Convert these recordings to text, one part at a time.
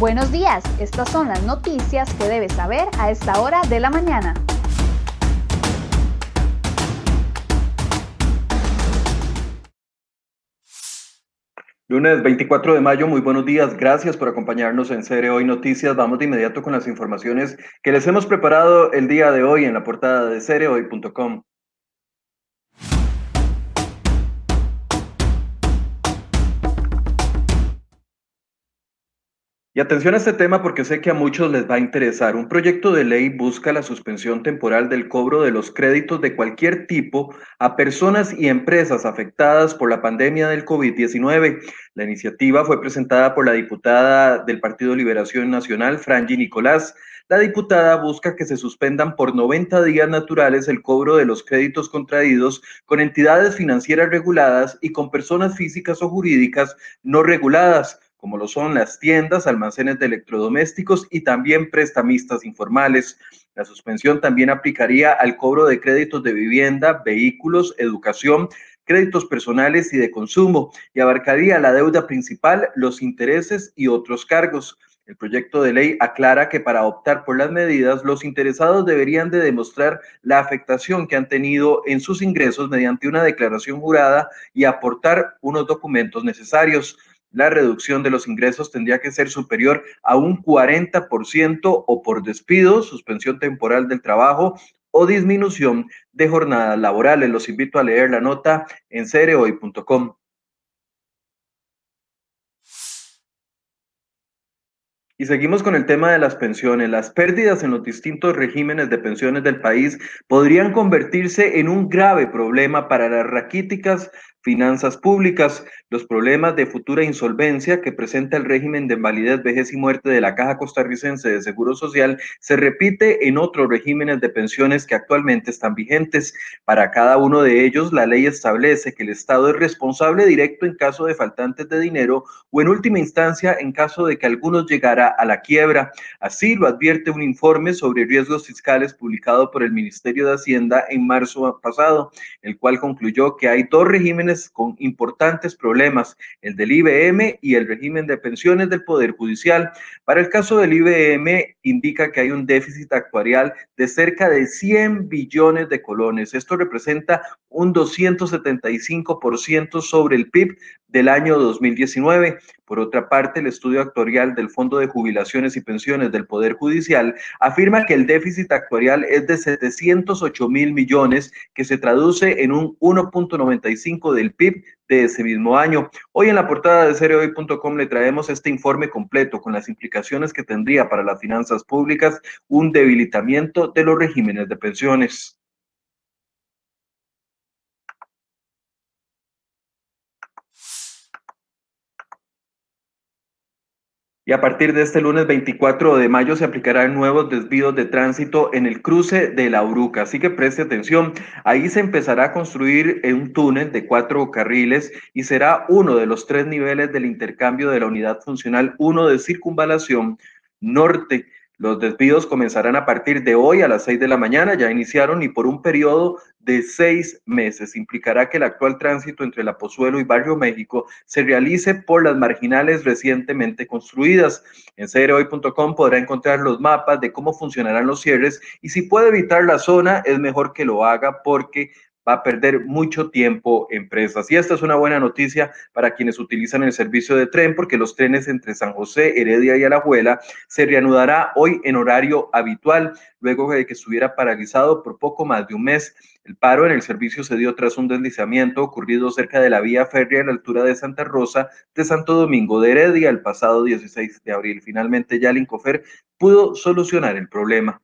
Buenos días, estas son las noticias que debes saber a esta hora de la mañana. Lunes 24 de mayo, muy buenos días. Gracias por acompañarnos en Cere Hoy Noticias. Vamos de inmediato con las informaciones que les hemos preparado el día de hoy en la portada de cerehoy.com. Y atención a este tema porque sé que a muchos les va a interesar. Un proyecto de ley busca la suspensión temporal del cobro de los créditos de cualquier tipo a personas y empresas afectadas por la pandemia del COVID-19. La iniciativa fue presentada por la diputada del Partido Liberación Nacional, Frangi Nicolás. La diputada busca que se suspendan por 90 días naturales el cobro de los créditos contraídos con entidades financieras reguladas y con personas físicas o jurídicas no reguladas como lo son las tiendas, almacenes de electrodomésticos y también prestamistas informales. La suspensión también aplicaría al cobro de créditos de vivienda, vehículos, educación, créditos personales y de consumo y abarcaría la deuda principal, los intereses y otros cargos. El proyecto de ley aclara que para optar por las medidas, los interesados deberían de demostrar la afectación que han tenido en sus ingresos mediante una declaración jurada y aportar unos documentos necesarios la reducción de los ingresos tendría que ser superior a un 40% o por despido, suspensión temporal del trabajo o disminución de jornadas laborales. Los invito a leer la nota en cereoy.com. Y seguimos con el tema de las pensiones. Las pérdidas en los distintos regímenes de pensiones del país podrían convertirse en un grave problema para las raquíticas finanzas públicas, los problemas de futura insolvencia que presenta el régimen de invalidez, vejez y muerte de la Caja Costarricense de Seguro Social se repite en otros regímenes de pensiones que actualmente están vigentes. Para cada uno de ellos, la ley establece que el Estado es responsable directo en caso de faltantes de dinero o en última instancia en caso de que algunos llegara a la quiebra. Así lo advierte un informe sobre riesgos fiscales publicado por el Ministerio de Hacienda en marzo pasado, el cual concluyó que hay dos regímenes con importantes problemas, el del IBM y el régimen de pensiones del Poder Judicial. Para el caso del IBM, indica que hay un déficit actuarial de cerca de 100 billones de colones. Esto representa un 275% sobre el PIB del año 2019. Por otra parte, el estudio actuarial del Fondo de Jubilaciones y Pensiones del Poder Judicial afirma que el déficit actuarial es de 708 mil millones, que se traduce en un 1.95 del PIB de ese mismo año. Hoy en la portada de seriohoy.com le traemos este informe completo con las implicaciones que tendría para las finanzas públicas un debilitamiento de los regímenes de pensiones. Y a partir de este lunes 24 de mayo se aplicarán nuevos desvíos de tránsito en el cruce de la Uruca. Así que preste atención. Ahí se empezará a construir un túnel de cuatro carriles y será uno de los tres niveles del intercambio de la unidad funcional 1 de circunvalación norte. Los desvíos comenzarán a partir de hoy a las 6 de la mañana, ya iniciaron y por un periodo de seis meses. Implicará que el actual tránsito entre La Pozuelo y Barrio México se realice por las marginales recientemente construidas. En cereoy.com podrá encontrar los mapas de cómo funcionarán los cierres y si puede evitar la zona, es mejor que lo haga porque va a perder mucho tiempo empresas. Y esta es una buena noticia para quienes utilizan el servicio de tren, porque los trenes entre San José, Heredia y Alajuela se reanudará hoy en horario habitual, luego de que estuviera paralizado por poco más de un mes. El paro en el servicio se dio tras un deslizamiento ocurrido cerca de la vía férrea a la altura de Santa Rosa de Santo Domingo de Heredia el pasado 16 de abril. Finalmente ya el Incofer pudo solucionar el problema.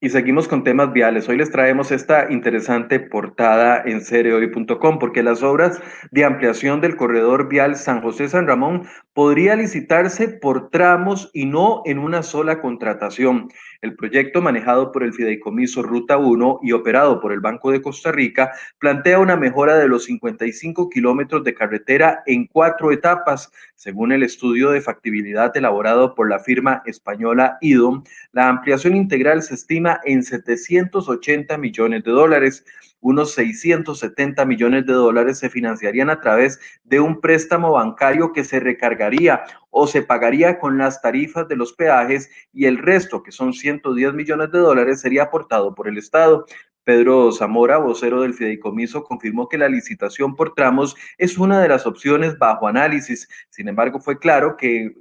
Y seguimos con temas viales. Hoy les traemos esta interesante portada en cereoy.com porque las obras de ampliación del corredor vial San José San Ramón podría licitarse por tramos y no en una sola contratación. El proyecto manejado por el Fideicomiso Ruta 1 y operado por el Banco de Costa Rica plantea una mejora de los 55 kilómetros de carretera en cuatro etapas. Según el estudio de factibilidad elaborado por la firma española IDOM, la ampliación integral se estima en 780 millones de dólares unos 670 millones de dólares se financiarían a través de un préstamo bancario que se recargaría o se pagaría con las tarifas de los peajes y el resto, que son 110 millones de dólares, sería aportado por el Estado. Pedro Zamora, vocero del fideicomiso, confirmó que la licitación por tramos es una de las opciones bajo análisis. Sin embargo, fue claro que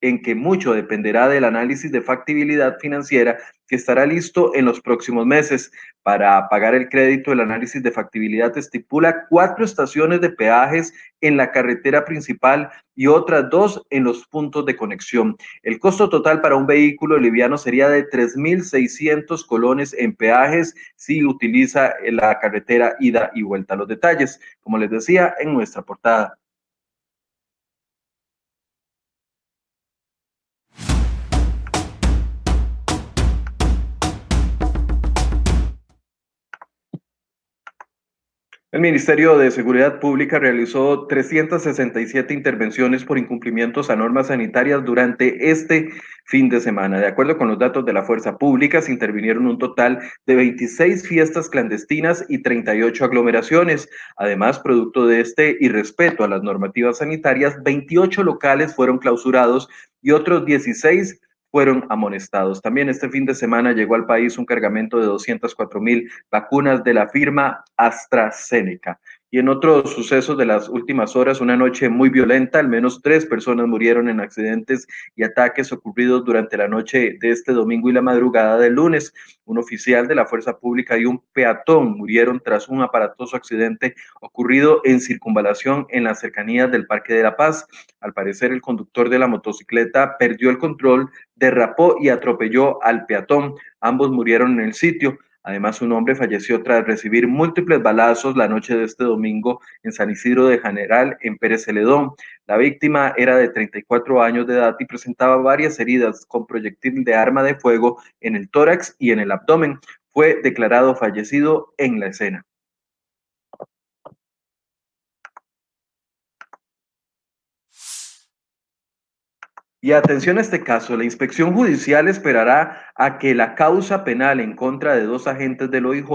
en que mucho dependerá del análisis de factibilidad financiera que estará listo en los próximos meses. Para pagar el crédito, el análisis de factibilidad estipula cuatro estaciones de peajes en la carretera principal y otras dos en los puntos de conexión. El costo total para un vehículo liviano sería de 3.600 colones en peajes si utiliza la carretera ida y vuelta. Los detalles, como les decía, en nuestra portada. El Ministerio de Seguridad Pública realizó 367 intervenciones por incumplimientos a normas sanitarias durante este fin de semana. De acuerdo con los datos de la Fuerza Pública, se intervinieron un total de 26 fiestas clandestinas y 38 aglomeraciones. Además, producto de este irrespeto a las normativas sanitarias, 28 locales fueron clausurados y otros 16 fueron amonestados. También este fin de semana llegó al país un cargamento de 204 mil vacunas de la firma AstraZeneca. Y en otros sucesos de las últimas horas, una noche muy violenta, al menos tres personas murieron en accidentes y ataques ocurridos durante la noche de este domingo y la madrugada del lunes. Un oficial de la Fuerza Pública y un peatón murieron tras un aparatoso accidente ocurrido en circunvalación en las cercanías del Parque de la Paz. Al parecer, el conductor de la motocicleta perdió el control, derrapó y atropelló al peatón. Ambos murieron en el sitio. Además, un hombre falleció tras recibir múltiples balazos la noche de este domingo en San Isidro de General, en Pérez Celedón. La víctima era de 34 años de edad y presentaba varias heridas con proyectil de arma de fuego en el tórax y en el abdomen. Fue declarado fallecido en la escena. Y atención a este caso, la inspección judicial esperará a que la causa penal en contra de dos agentes del OIJ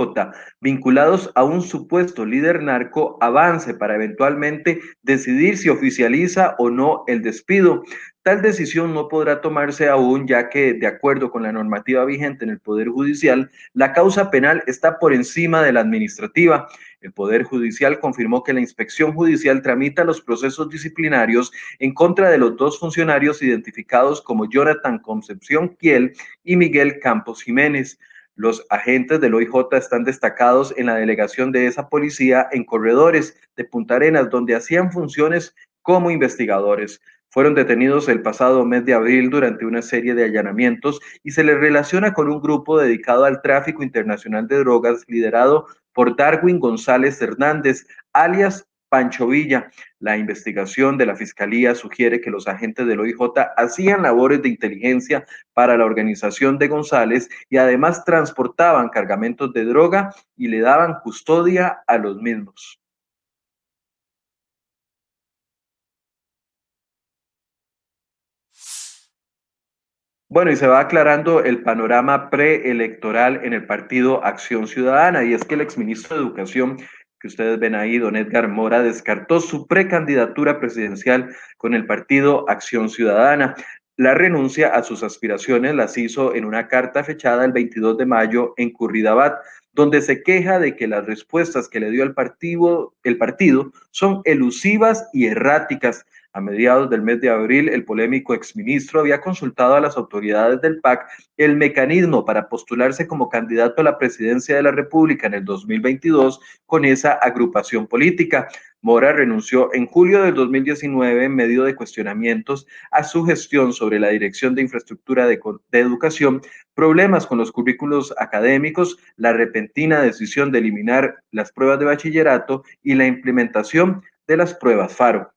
vinculados a un supuesto líder narco avance para eventualmente decidir si oficializa o no el despido. Tal decisión no podrá tomarse aún ya que, de acuerdo con la normativa vigente en el Poder Judicial, la causa penal está por encima de la administrativa. El Poder Judicial confirmó que la inspección judicial tramita los procesos disciplinarios en contra de los dos funcionarios identificados como Jonathan Concepción Kiel y Miguel Campos Jiménez. Los agentes del OIJ están destacados en la delegación de esa policía en corredores de Punta Arenas, donde hacían funciones como investigadores. Fueron detenidos el pasado mes de abril durante una serie de allanamientos y se les relaciona con un grupo dedicado al tráfico internacional de drogas liderado por Darwin González Hernández, alias Pancho Villa. La investigación de la Fiscalía sugiere que los agentes del OIJ hacían labores de inteligencia para la organización de González y además transportaban cargamentos de droga y le daban custodia a los mismos. Bueno, y se va aclarando el panorama preelectoral en el partido Acción Ciudadana, y es que el exministro de Educación que ustedes ven ahí, don Edgar Mora, descartó su precandidatura presidencial con el partido Acción Ciudadana. La renuncia a sus aspiraciones las hizo en una carta fechada el 22 de mayo en Curridabat, donde se queja de que las respuestas que le dio el partido, el partido son elusivas y erráticas, a mediados del mes de abril, el polémico exministro había consultado a las autoridades del PAC el mecanismo para postularse como candidato a la presidencia de la República en el 2022 con esa agrupación política. Mora renunció en julio del 2019 en medio de cuestionamientos a su gestión sobre la dirección de infraestructura de, de, educación, problemas con los currículos académicos, la repentina decisión de eliminar las pruebas de bachillerato y la implementación de las pruebas FARO.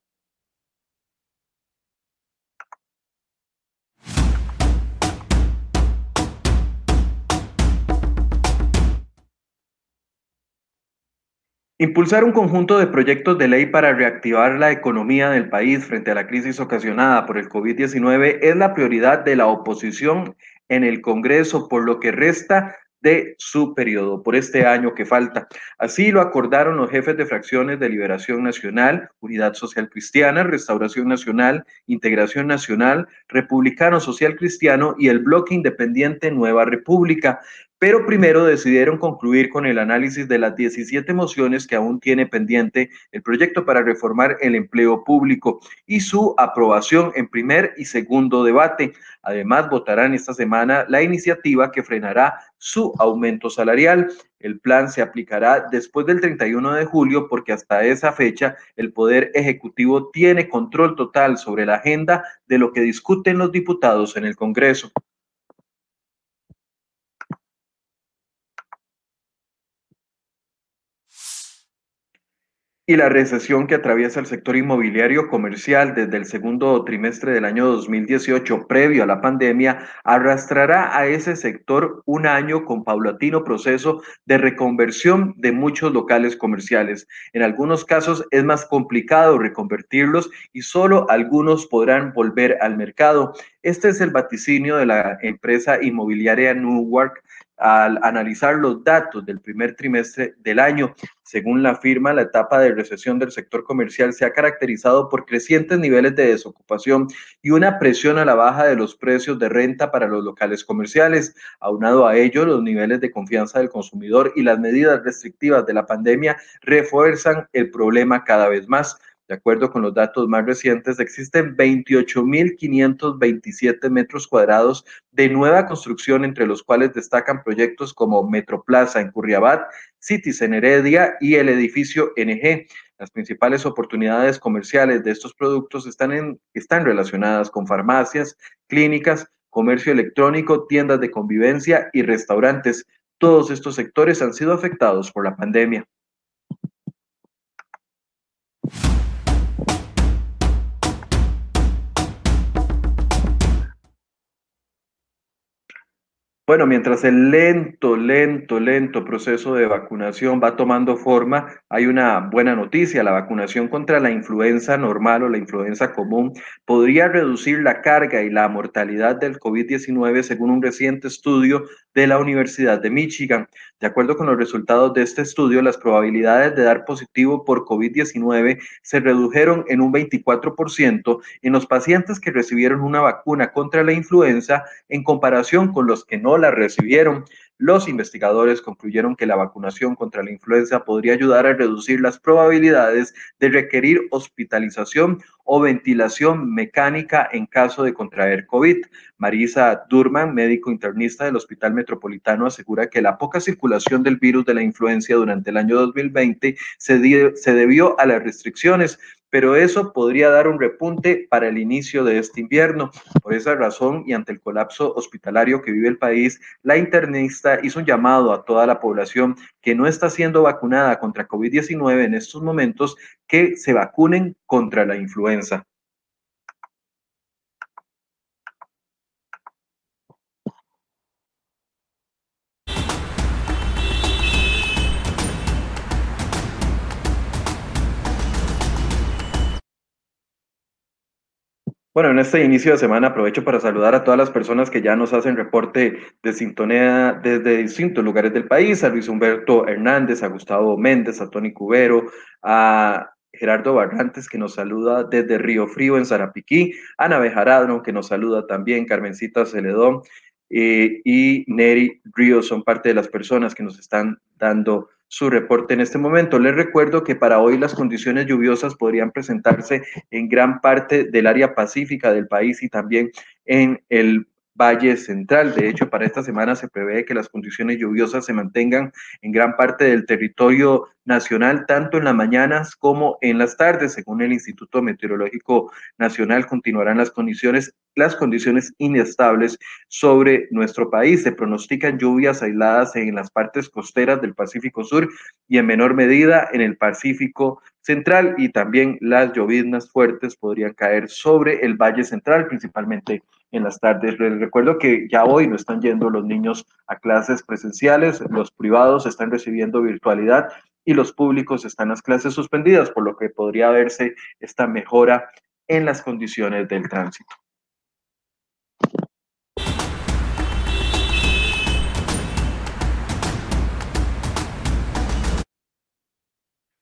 Impulsar un conjunto de proyectos de ley para reactivar la economía del país frente a la crisis ocasionada por el COVID-19 es la prioridad de la oposición en el Congreso, por lo que resta de su periodo, por este año que falta. Así lo acordaron los jefes de fracciones de Liberación Nacional, Unidad Social Cristiana, Restauración Nacional, Integración Nacional, Republicano Social Cristiano y el Bloque Independiente Nueva República. Pero primero decidieron concluir con el análisis de las 17 mociones que aún tiene pendiente el proyecto para reformar el empleo público y su aprobación en primer y segundo debate. Además, votarán esta semana la iniciativa que frenará su aumento salarial. El plan se aplicará después del 31 de julio porque hasta esa fecha el Poder Ejecutivo tiene control total sobre la agenda de lo que discuten los diputados en el Congreso. Y la recesión que atraviesa el sector inmobiliario comercial desde el segundo trimestre del año 2018, previo a la pandemia, arrastrará a ese sector un año con paulatino proceso de reconversión de muchos locales comerciales. En algunos casos es más complicado reconvertirlos y solo algunos podrán volver al mercado. Este es el vaticinio de la empresa inmobiliaria Newark al analizar los datos del primer trimestre del año. Según la firma, la etapa de recesión del sector comercial se ha caracterizado por crecientes niveles de desocupación y una presión a la baja de los precios de renta para los locales comerciales. Aunado a ello, los niveles de confianza del consumidor y las medidas restrictivas de la pandemia refuerzan el problema cada vez más. De acuerdo con los datos más recientes, existen 28.527 metros cuadrados de nueva construcción, entre los cuales destacan proyectos como Metroplaza en Curriabat, Cities en Heredia y el edificio NG. Las principales oportunidades comerciales de estos productos están, en, están relacionadas con farmacias, clínicas, comercio electrónico, tiendas de convivencia y restaurantes. Todos estos sectores han sido afectados por la pandemia. Bueno, mientras el lento, lento, lento proceso de vacunación va tomando forma, hay una buena noticia. La vacunación contra la influenza normal o la influenza común podría reducir la carga y la mortalidad del COVID-19 según un reciente estudio de la Universidad de Michigan. De acuerdo con los resultados de este estudio, las probabilidades de dar positivo por COVID-19 se redujeron en un 24% en los pacientes que recibieron una vacuna contra la influenza en comparación con los que no la recibieron. Los investigadores concluyeron que la vacunación contra la influenza podría ayudar a reducir las probabilidades de requerir hospitalización o ventilación mecánica en caso de contraer COVID. Marisa Durman, médico internista del Hospital Metropolitano, asegura que la poca circulación del virus de la influencia durante el año 2020 se, se debió a las restricciones pero eso podría dar un repunte para el inicio de este invierno. Por esa razón y ante el colapso hospitalario que vive el país, la internista hizo un llamado a toda la población que no está siendo vacunada contra COVID-19 en estos momentos que se vacunen contra la influenza. Bueno, en este inicio de semana aprovecho para saludar a todas las personas que ya nos hacen reporte de sintonía desde distintos lugares del país, a Luis Humberto Hernández, a Gustavo Méndez, a Tony Cubero, a Gerardo Barrantes, que nos saluda desde Río Frío, en Zarapiquí, Ana Bejarano, que nos saluda también, Carmencita Celedón eh, y Neri Río son parte de las personas que nos están dando su reporte en este momento. Les recuerdo que para hoy las condiciones lluviosas podrían presentarse en gran parte del área pacífica del país y también en el Valle Central. De hecho, para esta semana se prevé que las condiciones lluviosas se mantengan en gran parte del territorio nacional, tanto en las mañanas como en las tardes. Según el Instituto Meteorológico Nacional, continuarán las condiciones, las condiciones inestables sobre nuestro país. Se pronostican lluvias aisladas en las partes costeras del Pacífico Sur y en menor medida en el Pacífico Central y también las lloviznas fuertes podrían caer sobre el Valle Central, principalmente en las tardes. Les recuerdo que ya hoy no están yendo los niños a clases presenciales, los privados están recibiendo virtualidad y los públicos están las clases suspendidas, por lo que podría verse esta mejora en las condiciones del tránsito.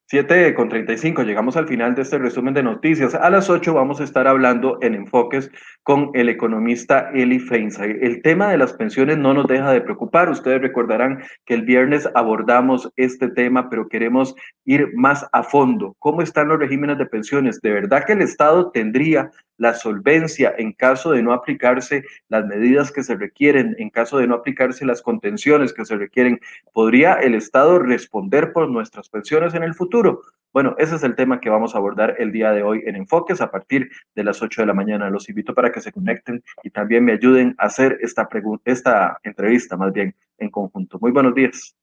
7 con 35, llegamos al final de este resumen de noticias. A las 8 vamos a estar hablando en enfoques con el economista Eli Feinsay. El tema de las pensiones no nos deja de preocupar. Ustedes recordarán que el viernes abordamos este tema, pero queremos ir más a fondo. ¿Cómo están los regímenes de pensiones? ¿De verdad que el Estado tendría la solvencia en caso de no aplicarse las medidas que se requieren, en caso de no aplicarse las contenciones que se requieren, ¿podría el Estado responder por nuestras pensiones en el futuro? Bueno, ese es el tema que vamos a abordar el día de hoy en Enfoques a partir de las 8 de la mañana. Los invito para que se conecten y también me ayuden a hacer esta, esta entrevista más bien en conjunto. Muy buenos días.